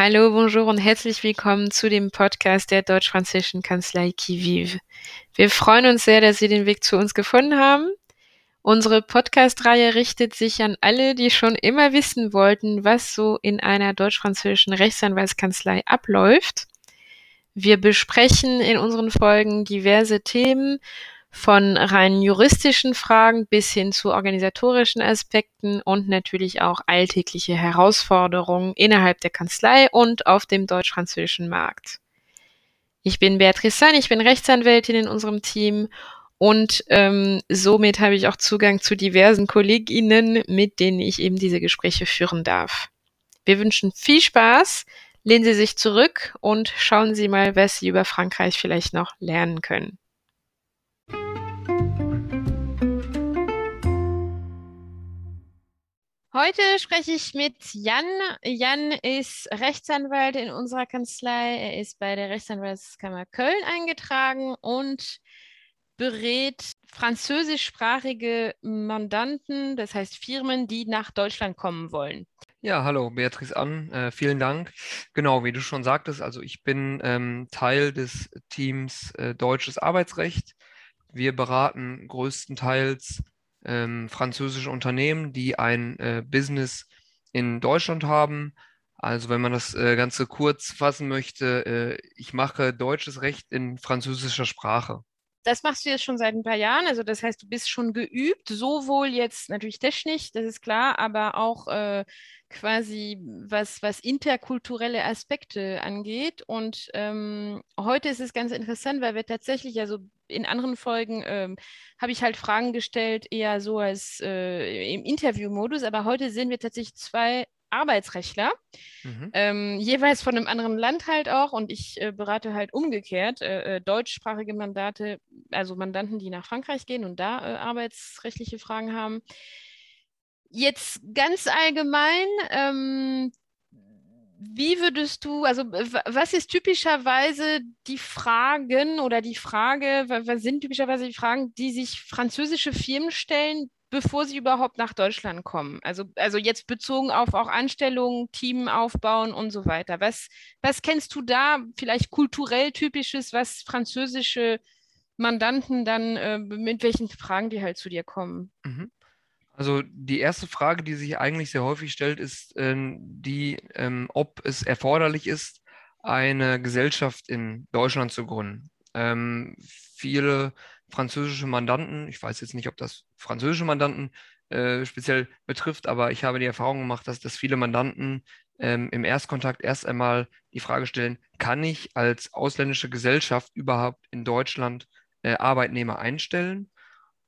Hallo, bonjour und herzlich willkommen zu dem Podcast der deutsch-französischen Kanzlei Kiviv. Wir freuen uns sehr, dass Sie den Weg zu uns gefunden haben. Unsere Podcast-Reihe richtet sich an alle, die schon immer wissen wollten, was so in einer deutsch-französischen Rechtsanwaltskanzlei abläuft. Wir besprechen in unseren Folgen diverse Themen von rein juristischen Fragen bis hin zu organisatorischen Aspekten und natürlich auch alltägliche Herausforderungen innerhalb der Kanzlei und auf dem deutsch-französischen Markt. Ich bin Beatrice San, ich bin Rechtsanwältin in unserem Team und ähm, somit habe ich auch Zugang zu diversen KollegInnen, mit denen ich eben diese Gespräche führen darf. Wir wünschen viel Spaß, lehnen Sie sich zurück und schauen Sie mal, was Sie über Frankreich vielleicht noch lernen können. Heute spreche ich mit Jan. Jan ist Rechtsanwalt in unserer Kanzlei. Er ist bei der Rechtsanwaltskammer Köln eingetragen und berät französischsprachige Mandanten, das heißt Firmen, die nach Deutschland kommen wollen. Ja, hallo, Beatrice An, äh, vielen Dank. Genau, wie du schon sagtest, also ich bin ähm, Teil des Teams äh, Deutsches Arbeitsrecht. Wir beraten größtenteils ähm, französische Unternehmen, die ein äh, Business in Deutschland haben. Also wenn man das äh, Ganze kurz fassen möchte, äh, ich mache deutsches Recht in französischer Sprache. Das machst du jetzt schon seit ein paar Jahren, also das heißt, du bist schon geübt, sowohl jetzt natürlich technisch, das ist klar, aber auch äh, quasi was, was interkulturelle Aspekte angeht. Und ähm, heute ist es ganz interessant, weil wir tatsächlich, also in anderen Folgen ähm, habe ich halt Fragen gestellt, eher so als äh, im Interviewmodus, aber heute sehen wir tatsächlich zwei Arbeitsrechtler, mhm. ähm, jeweils von einem anderen Land halt auch. Und ich äh, berate halt umgekehrt äh, äh deutschsprachige Mandate, also Mandanten, die nach Frankreich gehen und da äh, arbeitsrechtliche Fragen haben. Jetzt ganz allgemein, ähm, wie würdest du, also was ist typischerweise die Fragen oder die Frage, was sind typischerweise die Fragen, die sich französische Firmen stellen, bevor sie überhaupt nach Deutschland kommen? Also, also jetzt bezogen auf auch Anstellungen, Team aufbauen und so weiter. Was, was kennst du da vielleicht kulturell typisches, was französische Mandanten dann, äh, mit welchen Fragen die halt zu dir kommen? Mhm. Also die erste Frage, die sich eigentlich sehr häufig stellt, ist ähm, die, ähm, ob es erforderlich ist, eine Gesellschaft in Deutschland zu gründen. Ähm, viele französische Mandanten, ich weiß jetzt nicht, ob das französische Mandanten äh, speziell betrifft, aber ich habe die Erfahrung gemacht, dass, dass viele Mandanten ähm, im Erstkontakt erst einmal die Frage stellen, kann ich als ausländische Gesellschaft überhaupt in Deutschland äh, Arbeitnehmer einstellen?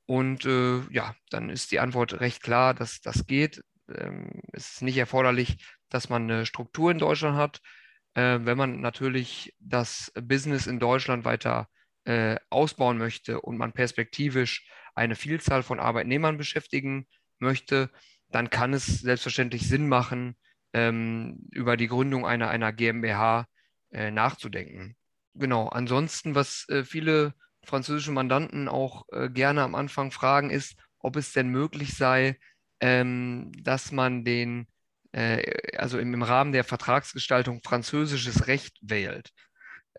Und äh, ja, dann ist die Antwort recht klar, dass das geht. Ähm, es ist nicht erforderlich, dass man eine Struktur in Deutschland hat. Äh, wenn man natürlich das Business in Deutschland weiter äh, ausbauen möchte und man perspektivisch eine Vielzahl von Arbeitnehmern beschäftigen möchte, dann kann es selbstverständlich Sinn machen, ähm, über die Gründung einer, einer GmbH äh, nachzudenken. Genau, ansonsten, was äh, viele französische Mandanten auch äh, gerne am Anfang fragen, ist, ob es denn möglich sei, ähm, dass man den, äh, also im, Rahmen der Vertragsgestaltung französisches Recht wählt.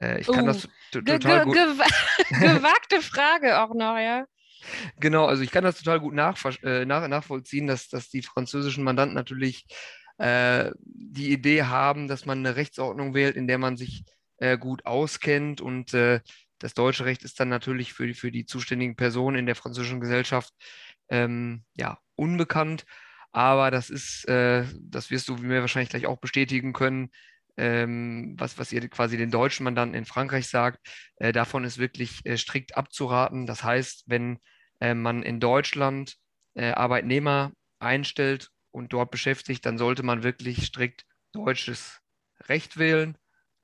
Äh, ich kann uh, das total gut. gewagte Frage auch noch, ja. Genau, also ich kann das total gut nach, äh, nach, nachvollziehen, dass, dass die französischen Mandanten natürlich äh, die Idee haben, dass man eine Rechtsordnung wählt, in der man sich äh, gut auskennt und äh, das deutsche Recht ist dann natürlich für, für die zuständigen Personen in der französischen Gesellschaft ähm, ja, unbekannt. Aber das ist, äh, das wirst du mir wahrscheinlich gleich auch bestätigen können, ähm, was, was ihr quasi den deutschen Mandanten in Frankreich sagt. Äh, davon ist wirklich äh, strikt abzuraten. Das heißt, wenn äh, man in Deutschland äh, Arbeitnehmer einstellt und dort beschäftigt, dann sollte man wirklich strikt deutsches Recht wählen.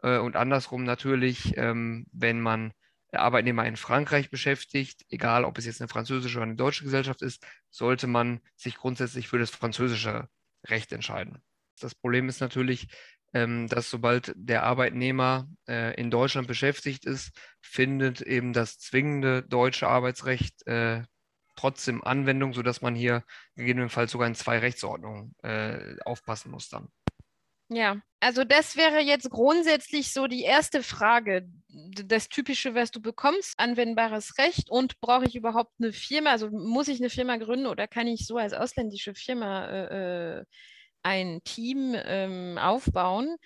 Äh, und andersrum natürlich, ähm, wenn man Arbeitnehmer in Frankreich beschäftigt, egal ob es jetzt eine französische oder eine deutsche Gesellschaft ist, sollte man sich grundsätzlich für das französische Recht entscheiden. Das Problem ist natürlich, dass sobald der Arbeitnehmer äh, in Deutschland beschäftigt ist, findet eben das zwingende deutsche Arbeitsrecht äh, trotzdem Anwendung, sodass man hier gegebenenfalls sogar in zwei Rechtsordnungen äh, aufpassen muss dann. Ja, also das wäre jetzt grundsätzlich so die erste Frage. Das Typische, was du bekommst, anwendbares Recht und brauche ich überhaupt eine Firma? Also muss ich eine Firma gründen oder kann ich so als ausländische Firma äh, äh ein Team ähm, aufbauen?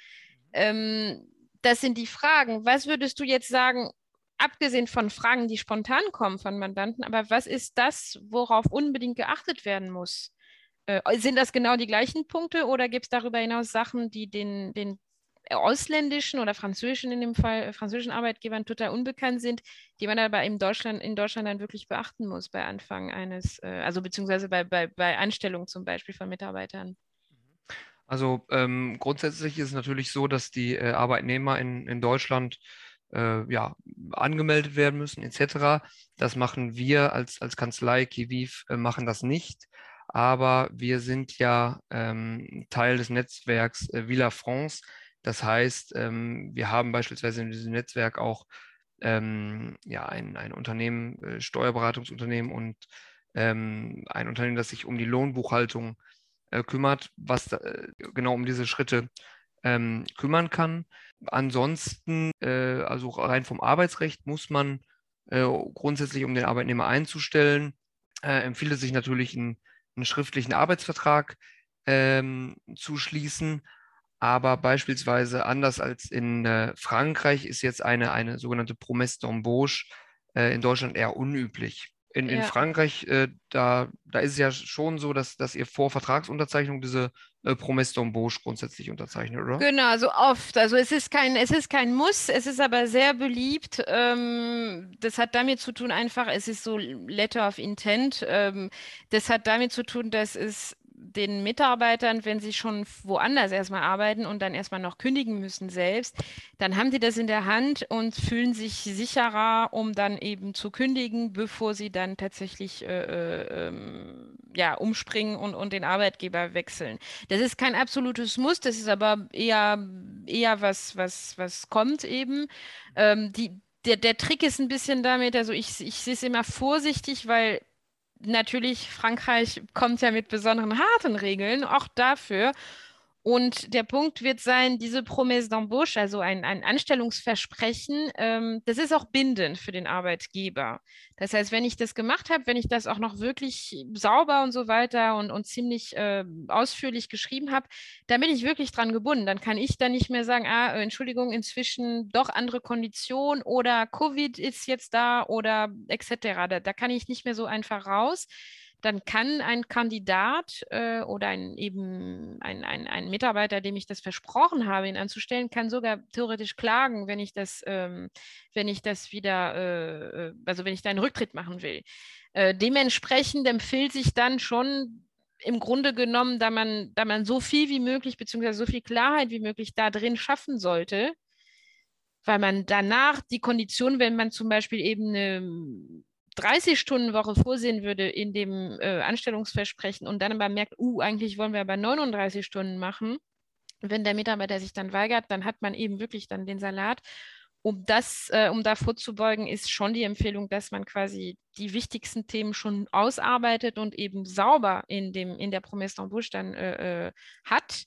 Ähm, das sind die Fragen. Was würdest du jetzt sagen, abgesehen von Fragen, die spontan kommen von Mandanten, aber was ist das, worauf unbedingt geachtet werden muss? Äh, sind das genau die gleichen Punkte oder gibt es darüber hinaus Sachen, die den, den ausländischen oder französischen in dem Fall, französischen Arbeitgebern total unbekannt sind, die man aber in Deutschland, in Deutschland dann wirklich beachten muss bei Anfang eines, äh, also beziehungsweise bei, bei, bei Anstellung zum Beispiel von Mitarbeitern? Also ähm, grundsätzlich ist es natürlich so, dass die äh, Arbeitnehmer in, in Deutschland äh, ja, angemeldet werden müssen, etc. Das machen wir als, als Kanzlei Kiviv, äh, machen das nicht aber wir sind ja ähm, Teil des Netzwerks äh, Villa France. Das heißt, ähm, wir haben beispielsweise in diesem Netzwerk auch ähm, ja, ein, ein Unternehmen, äh, Steuerberatungsunternehmen und ähm, ein Unternehmen, das sich um die Lohnbuchhaltung äh, kümmert, was äh, genau um diese Schritte ähm, kümmern kann. Ansonsten, äh, also rein vom Arbeitsrecht, muss man äh, grundsätzlich, um den Arbeitnehmer einzustellen, empfiehlt es sich natürlich ein einen schriftlichen Arbeitsvertrag ähm, zu schließen. Aber beispielsweise anders als in äh, Frankreich ist jetzt eine, eine sogenannte Promesse d'embauche äh, in Deutschland eher unüblich. In, ja. in Frankreich, äh, da, da ist es ja schon so, dass, dass ihr vor Vertragsunterzeichnung diese äh, Promesse d'embauche grundsätzlich unterzeichnet, oder? Genau, also oft. Also es ist kein, es ist kein Muss, es ist aber sehr beliebt. Ähm, das hat damit zu tun, einfach, es ist so Letter of Intent. Ähm, das hat damit zu tun, dass es den Mitarbeitern, wenn sie schon woanders erstmal arbeiten und dann erstmal noch kündigen müssen selbst, dann haben die das in der Hand und fühlen sich sicherer, um dann eben zu kündigen, bevor sie dann tatsächlich äh, äh, ähm, ja, umspringen und, und den Arbeitgeber wechseln. Das ist kein absolutes Muss, das ist aber eher, eher was, was, was kommt eben. Ähm, die, der, der Trick ist ein bisschen damit, also ich, ich sehe es immer vorsichtig, weil natürlich, Frankreich kommt ja mit besonderen harten Regeln, auch dafür. Und der Punkt wird sein, diese Promesse d'embauche, also ein, ein Anstellungsversprechen, ähm, das ist auch bindend für den Arbeitgeber. Das heißt, wenn ich das gemacht habe, wenn ich das auch noch wirklich sauber und so weiter und, und ziemlich äh, ausführlich geschrieben habe, dann bin ich wirklich dran gebunden. Dann kann ich dann nicht mehr sagen, ah, äh, Entschuldigung, inzwischen doch andere Konditionen oder Covid ist jetzt da oder etc. Da, da kann ich nicht mehr so einfach raus dann kann ein Kandidat äh, oder ein, eben ein, ein, ein Mitarbeiter, dem ich das versprochen habe, ihn anzustellen, kann sogar theoretisch klagen, wenn ich das, ähm, wenn ich das wieder, äh, äh also wenn ich da einen Rücktritt machen will. Äh, dementsprechend empfiehlt sich dann schon im Grunde genommen, da man, da man so viel wie möglich, beziehungsweise so viel Klarheit wie möglich da drin schaffen sollte, weil man danach die Kondition, wenn man zum Beispiel eben eine 30-Stunden-Woche vorsehen würde in dem äh, Anstellungsversprechen und dann aber merkt, uh, eigentlich wollen wir aber 39 Stunden machen, wenn der Mitarbeiter sich dann weigert, dann hat man eben wirklich dann den Salat. Um das, äh, um da vorzubeugen, ist schon die Empfehlung, dass man quasi die wichtigsten Themen schon ausarbeitet und eben sauber in dem, in der Promesse d'embauche dann äh, äh hat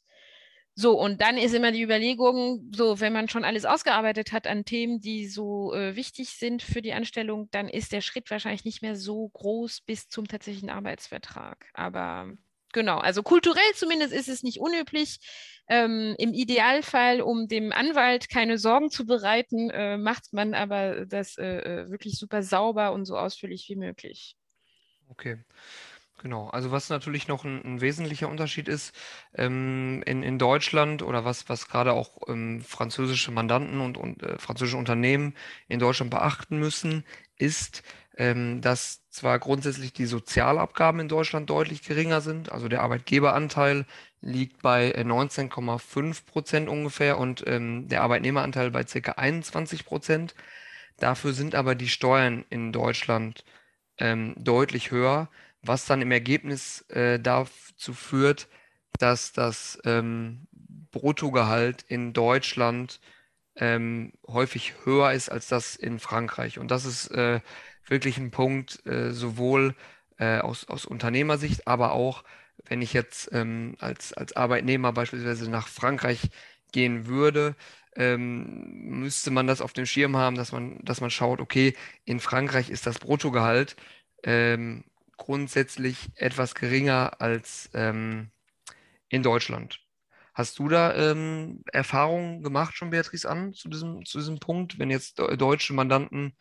so, und dann ist immer die Überlegung, so, wenn man schon alles ausgearbeitet hat an Themen, die so äh, wichtig sind für die Anstellung, dann ist der Schritt wahrscheinlich nicht mehr so groß bis zum tatsächlichen Arbeitsvertrag. Aber genau, also kulturell zumindest ist es nicht unüblich. Ähm, Im Idealfall, um dem Anwalt keine Sorgen zu bereiten, äh, macht man aber das äh, äh wirklich super sauber und so ausführlich wie möglich. Okay. Genau, also was natürlich noch ein, ein wesentlicher Unterschied ist ähm, in, in Deutschland oder was, was gerade auch ähm, französische Mandanten und, und äh, französische Unternehmen in Deutschland beachten müssen, ist, ähm, dass zwar grundsätzlich die Sozialabgaben in Deutschland deutlich geringer sind, also der Arbeitgeberanteil liegt bei 19,5 äh, Prozent ungefähr und ähm, der Arbeitnehmeranteil bei ca. 21 Prozent. Dafür sind aber die Steuern in Deutschland ähm, deutlich höher was dann im Ergebnis äh, dazu führt, dass das ähm, Bruttogehalt in Deutschland ähm, häufig höher ist als das in Frankreich. Und das ist äh, wirklich ein Punkt, äh, sowohl äh, aus, aus Unternehmersicht, aber auch wenn ich jetzt ähm, als, als Arbeitnehmer beispielsweise nach Frankreich gehen würde, ähm, müsste man das auf dem Schirm haben, dass man, dass man schaut, okay, in Frankreich ist das Bruttogehalt ähm, grundsätzlich etwas geringer als ähm, in Deutschland. Hast du da ähm, Erfahrungen gemacht schon, Beatrice, an zu diesem, zu diesem Punkt, wenn jetzt deutsche Mandanten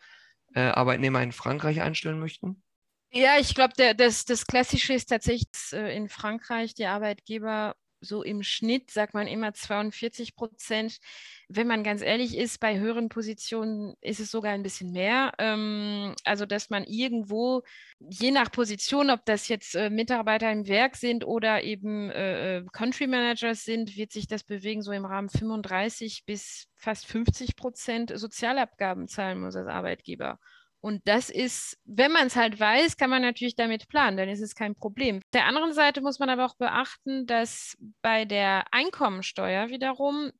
äh, Arbeitnehmer in Frankreich einstellen möchten? Ja, ich glaube, das, das Klassische ist tatsächlich äh, in Frankreich, die Arbeitgeber so im Schnitt, sagt man immer 42 Prozent. Wenn man ganz ehrlich ist, bei höheren Positionen ist es sogar ein bisschen mehr. Ähm, also, dass man irgendwo, je nach Position, ob das jetzt äh, Mitarbeiter im Werk sind oder eben äh, äh Country Managers sind, wird sich das bewegen, so im Rahmen 35 bis fast 50 Prozent Sozialabgaben zahlen muss als Arbeitgeber. Und das ist, wenn man es halt weiß, kann man natürlich damit planen, dann ist es kein Problem. Der anderen Seite muss man aber auch beachten, dass bei der Einkommensteuer wiederum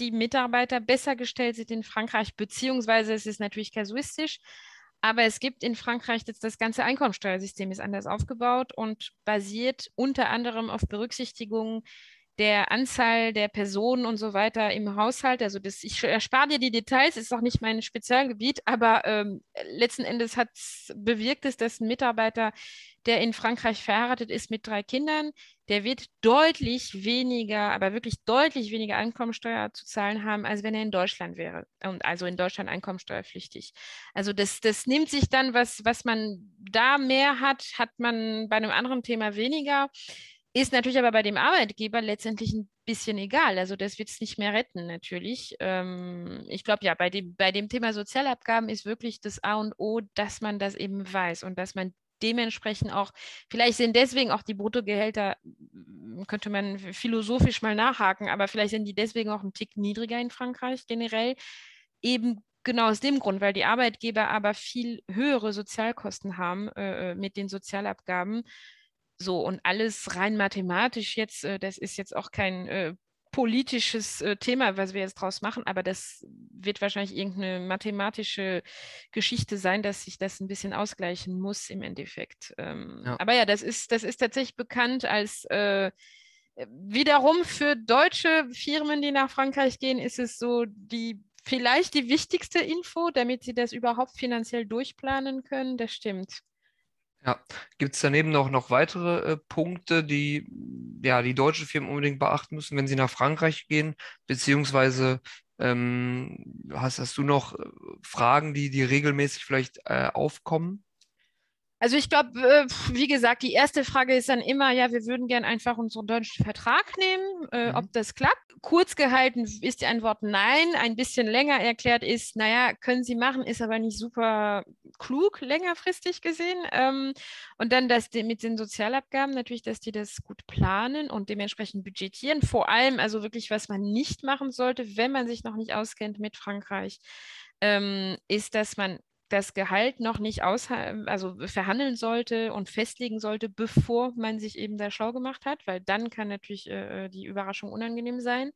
die Mitarbeiter besser gestellt sind in Frankreich, beziehungsweise es ist natürlich kasuistisch, aber es gibt in Frankreich jetzt das ganze Einkommensteuersystem ist anders aufgebaut und basiert unter anderem auf Berücksichtigung der Anzahl der Personen und so weiter im Haushalt. Also das, ich erspare dir die Details, ist auch nicht mein Spezialgebiet, aber ähm, letzten Endes hat bewirkt es, dass ein Mitarbeiter, der in Frankreich verheiratet ist mit drei Kindern, der wird deutlich weniger, aber wirklich deutlich weniger Einkommensteuer zu zahlen haben, als wenn er in Deutschland wäre. Und also in Deutschland einkommensteuerpflichtig. Also das, das nimmt sich dann, was, was man da mehr hat, hat man bei einem anderen Thema weniger. Ist natürlich aber bei dem Arbeitgeber letztendlich ein bisschen egal. Also das wird es nicht mehr retten, natürlich. Ähm, ich glaube, ja, bei dem, bei dem Thema Sozialabgaben ist wirklich das A und O, dass man das eben weiß und dass man dementsprechend auch, vielleicht sind deswegen auch die Bruttogehälter, könnte man philosophisch mal nachhaken, aber vielleicht sind die deswegen auch ein Tick niedriger in Frankreich generell. Eben genau aus dem Grund, weil die Arbeitgeber aber viel höhere Sozialkosten haben äh, äh mit den Sozialabgaben so, und alles rein mathematisch jetzt, äh, das ist jetzt auch kein äh, politisches äh, Thema, was wir jetzt draus machen, aber das wird wahrscheinlich irgendeine mathematische Geschichte sein, dass sich das ein bisschen ausgleichen muss im Endeffekt. Ähm, ja. Aber ja, das ist, das ist tatsächlich bekannt als äh, wiederum für deutsche Firmen, die nach Frankreich gehen, ist es so die vielleicht die wichtigste Info, damit sie das überhaupt finanziell durchplanen können. Das stimmt. Ja, gibt es daneben noch, noch weitere äh, Punkte, die ja, die deutsche Firmen unbedingt beachten müssen, wenn sie nach Frankreich gehen? Beziehungsweise ähm, hast, hast du noch äh, Fragen, die, die regelmäßig vielleicht äh, aufkommen? Also ich glaube, äh, wie gesagt, die erste Frage ist dann immer, ja, wir würden gern einfach unseren deutschen Vertrag nehmen, äh, mhm. ob das klappt. Kurz gehalten ist die Antwort nein. Ein bisschen länger erklärt ist, naja, können Sie machen, ist aber nicht super klug, längerfristig gesehen. Ähm, und dann das mit den Sozialabgaben natürlich, dass die das gut planen und dementsprechend budgetieren. Vor allem also wirklich, was man nicht machen sollte, wenn man sich noch nicht auskennt mit Frankreich, ähm, ist, dass man das Gehalt noch nicht aus, also verhandeln sollte und festlegen sollte, bevor man sich eben da schlau gemacht hat, weil dann kann natürlich äh, die Überraschung unangenehm sein.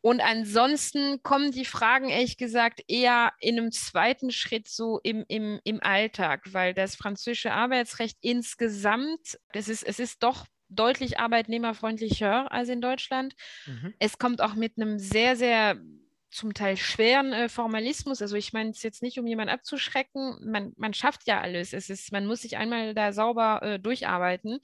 Und ansonsten kommen die Fragen, ehrlich gesagt, eher in einem zweiten Schritt so im, im, im Alltag, weil das französische Arbeitsrecht insgesamt, das ist, es ist doch deutlich arbeitnehmerfreundlicher als in Deutschland. Mhm. Es kommt auch mit einem sehr, sehr zum Teil schweren äh, Formalismus. Also ich meine es jetzt nicht, um jemanden abzuschrecken. Man, man schafft ja alles. Es ist, man muss sich einmal da sauber äh, durcharbeiten.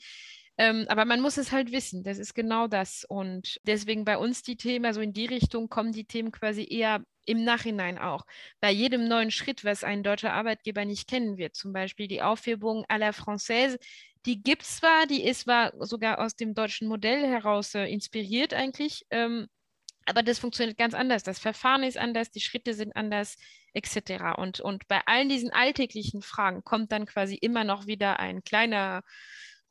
Ähm, aber man muss es halt wissen. Das ist genau das. Und deswegen bei uns die Themen, also in die Richtung kommen die Themen quasi eher im Nachhinein auch. Bei jedem neuen Schritt, was ein deutscher Arbeitgeber nicht kennen wird, zum Beispiel die Aufhebung à la Française, die gibt es zwar, die ist zwar sogar aus dem deutschen Modell heraus äh, inspiriert eigentlich, ähm, aber das funktioniert ganz anders. Das Verfahren ist anders, die Schritte sind anders, etc. Und, und bei allen diesen alltäglichen Fragen kommt dann quasi immer noch wieder ein kleiner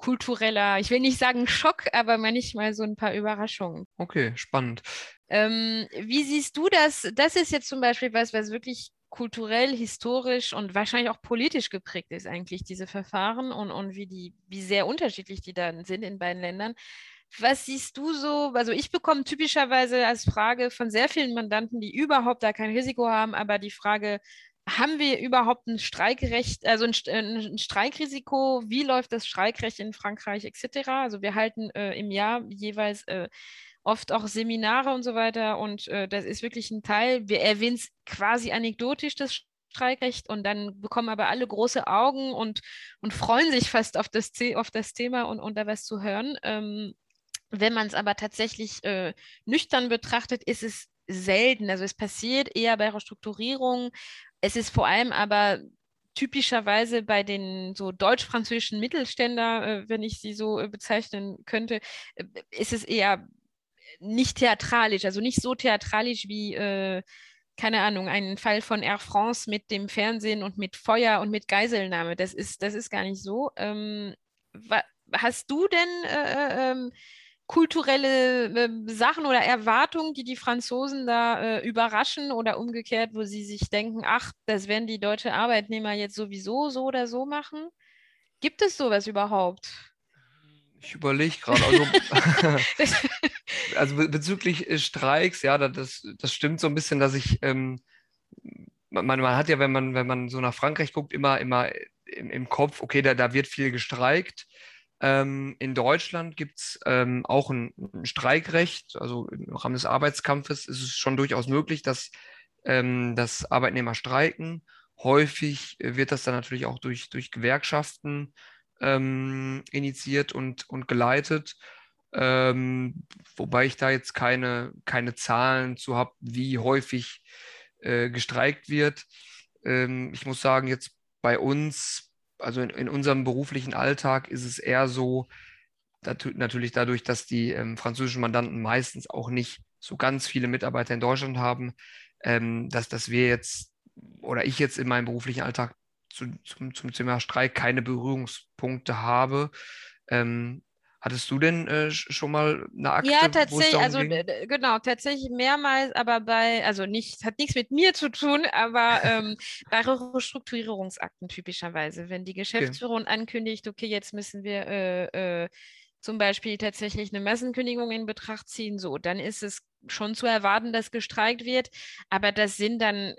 kultureller, ich will nicht sagen Schock, aber manchmal so ein paar Überraschungen. Okay, spannend. Ähm, wie siehst du das? Das ist jetzt zum Beispiel was, was wirklich kulturell, historisch und wahrscheinlich auch politisch geprägt ist, eigentlich, diese Verfahren und, und wie, die, wie sehr unterschiedlich die dann sind in beiden Ländern. Was siehst du so? Also ich bekomme typischerweise als Frage von sehr vielen Mandanten, die überhaupt da kein Risiko haben, aber die Frage, haben wir überhaupt ein Streikrecht, also ein, äh, ein, Streikrisiko? Wie läuft das Streikrecht in Frankreich etc.? Also wir halten äh, im Jahr jeweils äh, oft auch Seminare und so weiter und äh, das ist wirklich ein Teil. Wir erwähnen es quasi anekdotisch, das Streikrecht und dann bekommen aber alle große Augen und, und freuen sich fast auf das, auf das Thema und, und da was zu hören. Ähm, wenn man es aber tatsächlich äh, nüchtern betrachtet, ist es selten. Also es passiert eher bei Restrukturierungen. Es ist vor allem aber typischerweise bei den so deutsch-französischen Mittelständler, äh, wenn ich sie so äh, bezeichnen könnte, äh, ist es eher nicht theatralisch, also nicht so theatralisch wie, äh, keine Ahnung, ein Fall von Air France mit dem Fernsehen und mit Feuer und mit Geiselnahme. Das ist, das ist gar nicht so. Ähm, hast du denn äh, ähm, kulturelle äh, Sachen oder Erwartungen, die die Franzosen da äh, überraschen oder umgekehrt, wo sie sich denken, ach, das werden die deutsche Arbeitnehmer jetzt sowieso so oder so machen? Gibt es sowas überhaupt? Ich überlege gerade, also, also bezüglich äh, Streiks, ja, das, das stimmt so ein bisschen, dass ich, ähm, man, man hat ja, wenn man, wenn man so nach Frankreich guckt, immer, immer im, im Kopf, okay, da, da wird viel gestreikt. Ähm, in Deutschland gibt es ähm, auch ein, ein, Streikrecht, also im Rahmen des Arbeitskampfes ist es schon durchaus möglich, dass, ähm, dass Arbeitnehmer streiken. Häufig wird das dann natürlich auch durch, durch Gewerkschaften ähm, initiiert und, und geleitet. Ähm, wobei ich da jetzt keine, keine Zahlen zu habe, wie häufig äh, gestreikt wird. Ähm, ich muss sagen, jetzt bei uns also in, in, unserem beruflichen Alltag ist es eher so, natürlich dadurch, dass die ähm, französischen Mandanten meistens auch nicht so ganz viele Mitarbeiter in Deutschland haben, ähm, dass, dass wir jetzt oder ich jetzt in meinem beruflichen Alltag zu, zum, zum Thema Streik keine Berührungspunkte habe. Ähm, Hattest du denn äh, schon mal eine Akte? Ja, tatsächlich, also genau, tatsächlich mehrmals, aber bei, also nicht, hat nichts mit mir zu tun, aber ähm, bei Restrukturierungsakten typischerweise, wenn die Geschäftsführung okay. ankündigt, okay, jetzt müssen wir äh, äh, zum Beispiel tatsächlich eine Massenkündigung in Betracht ziehen, so, dann ist es schon zu erwarten, dass gestreikt wird, aber das sind dann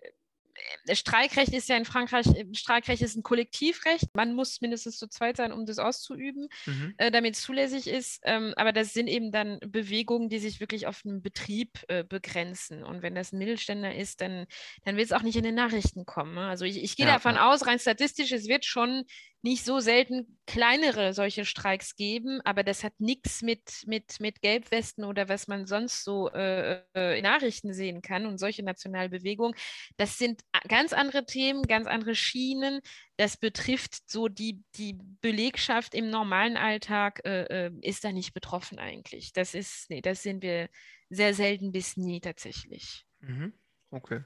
Streikrecht ist ja in Frankreich, äh, Streikrecht ist ein Kollektivrecht. Man muss mindestens zu zweit sein, um das auszuüben, mhm. äh, damit es zulässig ist. Ähm, aber das sind eben dann Bewegungen, die sich wirklich auf einen Betrieb äh, begrenzen. Und wenn das ein Mittelständler ist, dann, dann wird es auch nicht in den Nachrichten kommen. Ne? Also ich, ich gehe ja, davon ja. aus, rein statistisch, es wird schon nicht so selten kleinere solche Streiks geben, aber das hat nichts mit, mit, mit Gelbwesten oder was man sonst so äh, äh in Nachrichten sehen kann und solche Nationalbewegungen. Das sind ganz andere Themen, ganz andere Schienen. Das betrifft so die, die Belegschaft im normalen Alltag, äh, äh, ist da nicht betroffen eigentlich. Das ist, nee, das sind wir sehr selten bis nie tatsächlich. Mhm. Okay.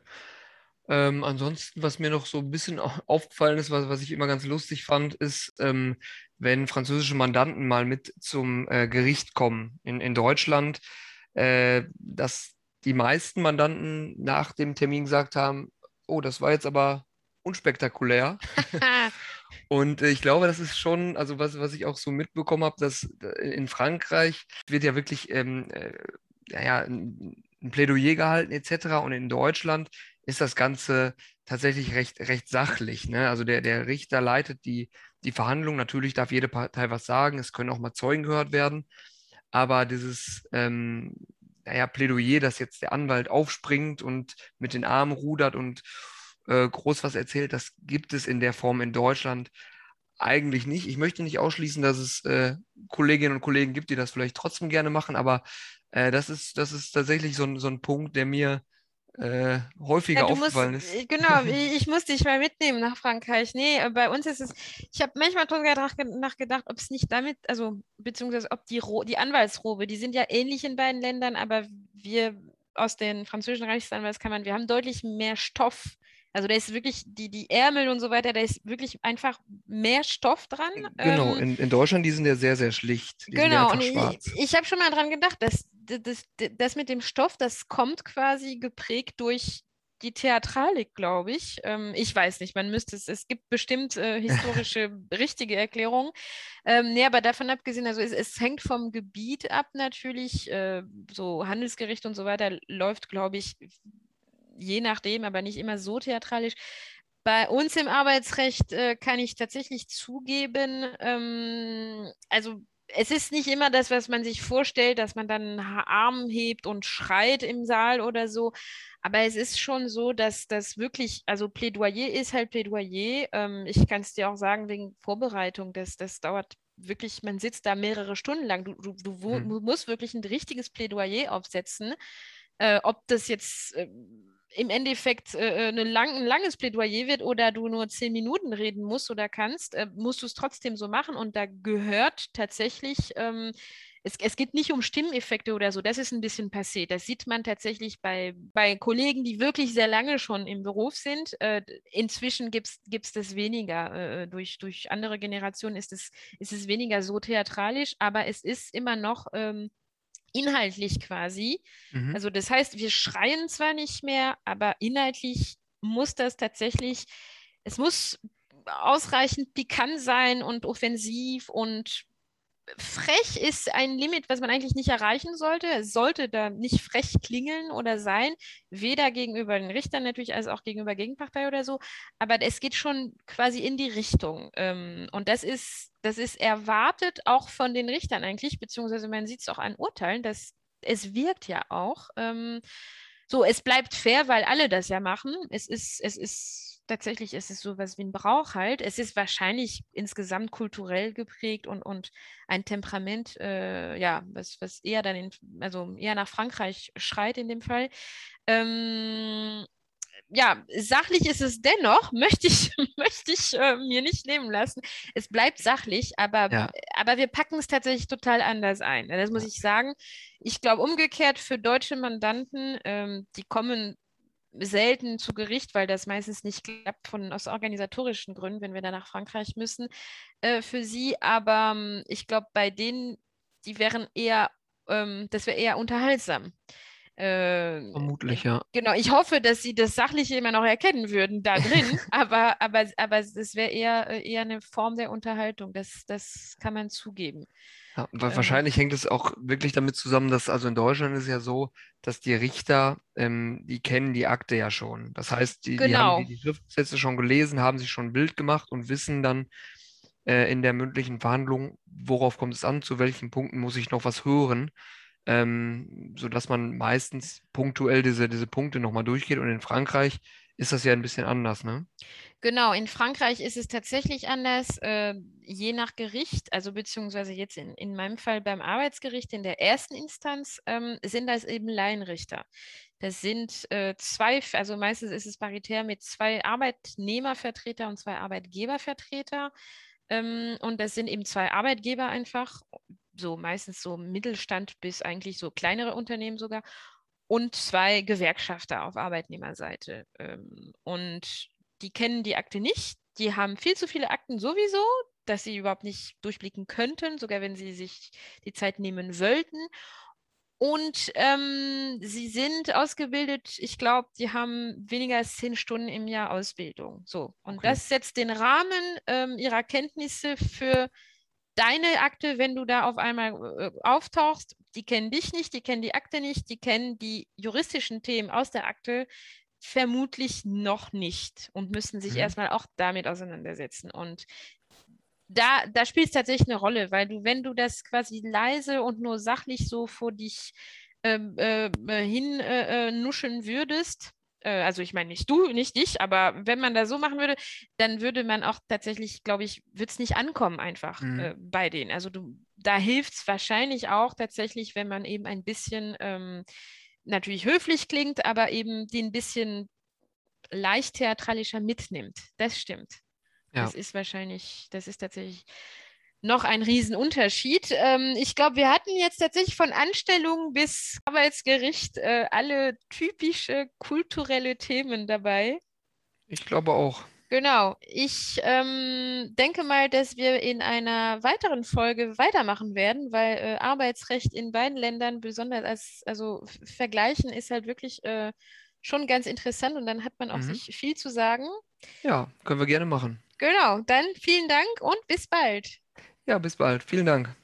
Ähm, ansonsten, was mir noch so ein bisschen aufgefallen ist, was, was ich immer ganz lustig fand, ist, ähm, wenn französische Mandanten mal mit zum äh, Gericht kommen in, in Deutschland, äh, dass die meisten Mandanten nach dem Termin gesagt haben, oh, das war jetzt aber unspektakulär. Und äh, ich glaube, das ist schon, also was, was ich auch so mitbekommen habe, dass äh, in Frankreich wird ja wirklich ähm, äh, ja, ein, ein Plädoyer gehalten etc. Und in Deutschland ist das Ganze tatsächlich recht, recht sachlich. Ne? Also der, der Richter leitet die, die Verhandlung. Natürlich darf jede Partei was sagen. Es können auch mal Zeugen gehört werden. Aber dieses ähm, naja, Plädoyer, dass jetzt der Anwalt aufspringt und mit den Armen rudert und äh, groß was erzählt, das gibt es in der Form in Deutschland eigentlich nicht. Ich möchte nicht ausschließen, dass es äh, Kolleginnen und Kollegen gibt, die das vielleicht trotzdem gerne machen, aber äh, das, ist, das ist tatsächlich so ein, so ein Punkt, der mir äh, häufiger ja, aufgefallen musst, ist. Äh, genau, ich muss dich mal mitnehmen nach Frankreich. Nee, äh, bei uns ist es, ich habe manchmal darüber nachgedacht, ob es nicht damit, also beziehungsweise ob die, die Anwaltsrobe, die sind ja ähnlich in beiden Ländern, aber wir aus den französischen Reichsanwaltskammern, wir haben deutlich mehr Stoff. Also da ist wirklich die, die Ärmel und so weiter, da ist wirklich einfach mehr Stoff dran. Genau, ähm, in, in Deutschland, die sind ja sehr, sehr schlicht. Die genau, und ich, ich habe schon mal dran gedacht, dass das, das mit dem Stoff, das kommt quasi geprägt durch die Theatralik, glaube ich. Ähm, ich weiß nicht, man müsste es, es gibt bestimmt äh, historische richtige Erklärungen. Ähm, nee, aber davon abgesehen, also es, es hängt vom Gebiet ab natürlich. Äh, so Handelsgericht und so weiter läuft, glaube ich, je nachdem, aber nicht immer so theatralisch. Bei uns im Arbeitsrecht äh, kann ich tatsächlich zugeben, ähm, also es ist nicht immer das, was man sich vorstellt, dass man dann einen Arm hebt und schreit im Saal oder so. Aber es ist schon so, dass das wirklich, also Plädoyer ist halt Plädoyer. Ähm, ich kann es dir auch sagen, wegen Vorbereitung, das, das dauert wirklich, man sitzt da mehrere Stunden lang. Du, du, du, hm. musst wirklich ein richtiges Plädoyer aufsetzen. Äh, ob das jetzt. Äh, im Endeffekt äh, äh lang, ein langes Plädoyer wird oder du nur zehn Minuten reden musst oder kannst, äh, musst du es trotzdem so machen. Und da gehört tatsächlich, ähm, es, es geht nicht um Stimmeffekte oder so, das ist ein bisschen passé. Das sieht man tatsächlich bei, bei Kollegen, die wirklich sehr lange schon im Beruf sind. Äh, inzwischen gibt es das weniger. Äh, durch, durch andere Generationen ist es, ist es weniger so theatralisch, aber es ist immer noch. Ähm, inhaltlich quasi. Mhm. Also das heißt, wir schreien zwar nicht mehr, aber inhaltlich muss das tatsächlich, es muss ausreichend pikant sein und offensiv und frech ist ein Limit, was man eigentlich nicht erreichen sollte. Es sollte da nicht frech klingeln oder sein, weder gegenüber den Richtern natürlich, als auch gegenüber Gegenpartei oder so. Aber es geht schon quasi in die Richtung. Ähm, und das ist, das ist erwartet auch von den Richtern eigentlich, beziehungsweise man sieht es auch an Urteilen, dass es wirkt ja auch. Ähm, so, es bleibt fair, weil alle das ja machen. Es ist, es ist tatsächlich ist es so was wie ein Brauch halt. Es ist wahrscheinlich insgesamt kulturell geprägt und, und ein Temperament, äh, ja, was, was eher dann in, also eher nach Frankreich schreit in dem Fall. Ähm, ja, sachlich ist es dennoch, möchte ich, möchte ich äh, mir nicht nehmen lassen. Es bleibt sachlich, aber, ja. aber wir packen es tatsächlich total anders ein. Das muss ich sagen. Ich glaube, umgekehrt für deutsche Mandanten, ähm, die kommen selten zu Gericht, weil das meistens nicht klappt von, aus organisatorischen Gründen, wenn wir da nach Frankreich müssen äh, für sie. Aber ähm, ich glaube, bei denen, die wären eher, ähm, das wäre eher unterhaltsam. Äh, Vermutlich, ja. Genau, ich hoffe, dass sie das Sachliche immer noch erkennen würden da drin, aber, aber, aber es wäre eher, äh, eher eine Form der Unterhaltung, das, das kann man zugeben. Ja, ähm. wahrscheinlich hängt es auch wirklich damit zusammen, dass also in Deutschland ist es ja so, dass die Richter, ähm, die kennen die Akte ja schon. Das heißt, die, genau. die haben die, die Schriftsätze schon gelesen, haben sich schon ein Bild gemacht und wissen dann äh, in der mündlichen Verhandlung, worauf kommt es an, zu welchen Punkten muss ich noch was hören ähm, sodass man meistens punktuell diese, diese Punkte nochmal durchgeht. Und in Frankreich ist das ja ein bisschen anders, ne? Genau, in Frankreich ist es tatsächlich anders, äh, je nach Gericht, also beziehungsweise jetzt in, in meinem Fall beim Arbeitsgericht in der ersten Instanz ähm, sind das eben Laienrichter. Das sind äh, zwei, also meistens ist es paritär mit zwei Arbeitnehmervertreter und zwei Arbeitgebervertreter. Ähm, und das sind eben zwei Arbeitgeber einfach, so meistens so Mittelstand bis eigentlich so kleinere Unternehmen sogar und zwei Gewerkschafter auf Arbeitnehmerseite. Ähm, und die kennen die Akte nicht. Die haben viel zu viele Akten sowieso, dass sie überhaupt nicht durchblicken könnten, sogar wenn sie sich die Zeit nehmen wollten. Und ähm, sie sind ausgebildet, ich glaube, die haben weniger als zehn Stunden im Jahr Ausbildung. So. Und okay. das setzt den Rahmen ähm, ihrer Kenntnisse für deine Akte, wenn du da auf einmal äh, auftauchst, die kennen dich nicht, die kennen die Akte nicht, die kennen die juristischen Themen aus der Akte vermutlich noch nicht und müssen sich mhm. erstmal auch damit auseinandersetzen. Und da, da spielt es tatsächlich eine Rolle, weil du, wenn du das quasi leise und nur sachlich so vor dich ähm, äh, äh, hin äh, nuscheln würdest, äh, also ich meine nicht du, nicht dich, aber wenn man da so machen würde, dann würde man auch tatsächlich, glaube ich, wird es nicht ankommen einfach mhm. äh, bei denen. Also du, da hilft es wahrscheinlich auch tatsächlich, wenn man eben ein bisschen ähm, natürlich höflich klingt, aber eben den ein bisschen leicht theatralischer mitnimmt. Das stimmt. Ja. Das ist wahrscheinlich, das ist tatsächlich noch ein Riesenunterschied. Ähm, ich glaube, wir hatten jetzt tatsächlich von Anstellung bis Arbeitsgericht äh, alle typische kulturelle Themen dabei. Ich glaube auch. Genau. Ich ähm, denke mal, dass wir in einer weiteren Folge weitermachen werden, weil äh, Arbeitsrecht in beiden Ländern besonders als, also vergleichen ist halt wirklich äh, schon ganz interessant und dann hat man auch mhm. sich viel zu sagen. Ja, können wir gerne machen. Genau. Dann vielen Dank und bis bald. Ja, bis bald. Vielen Dank.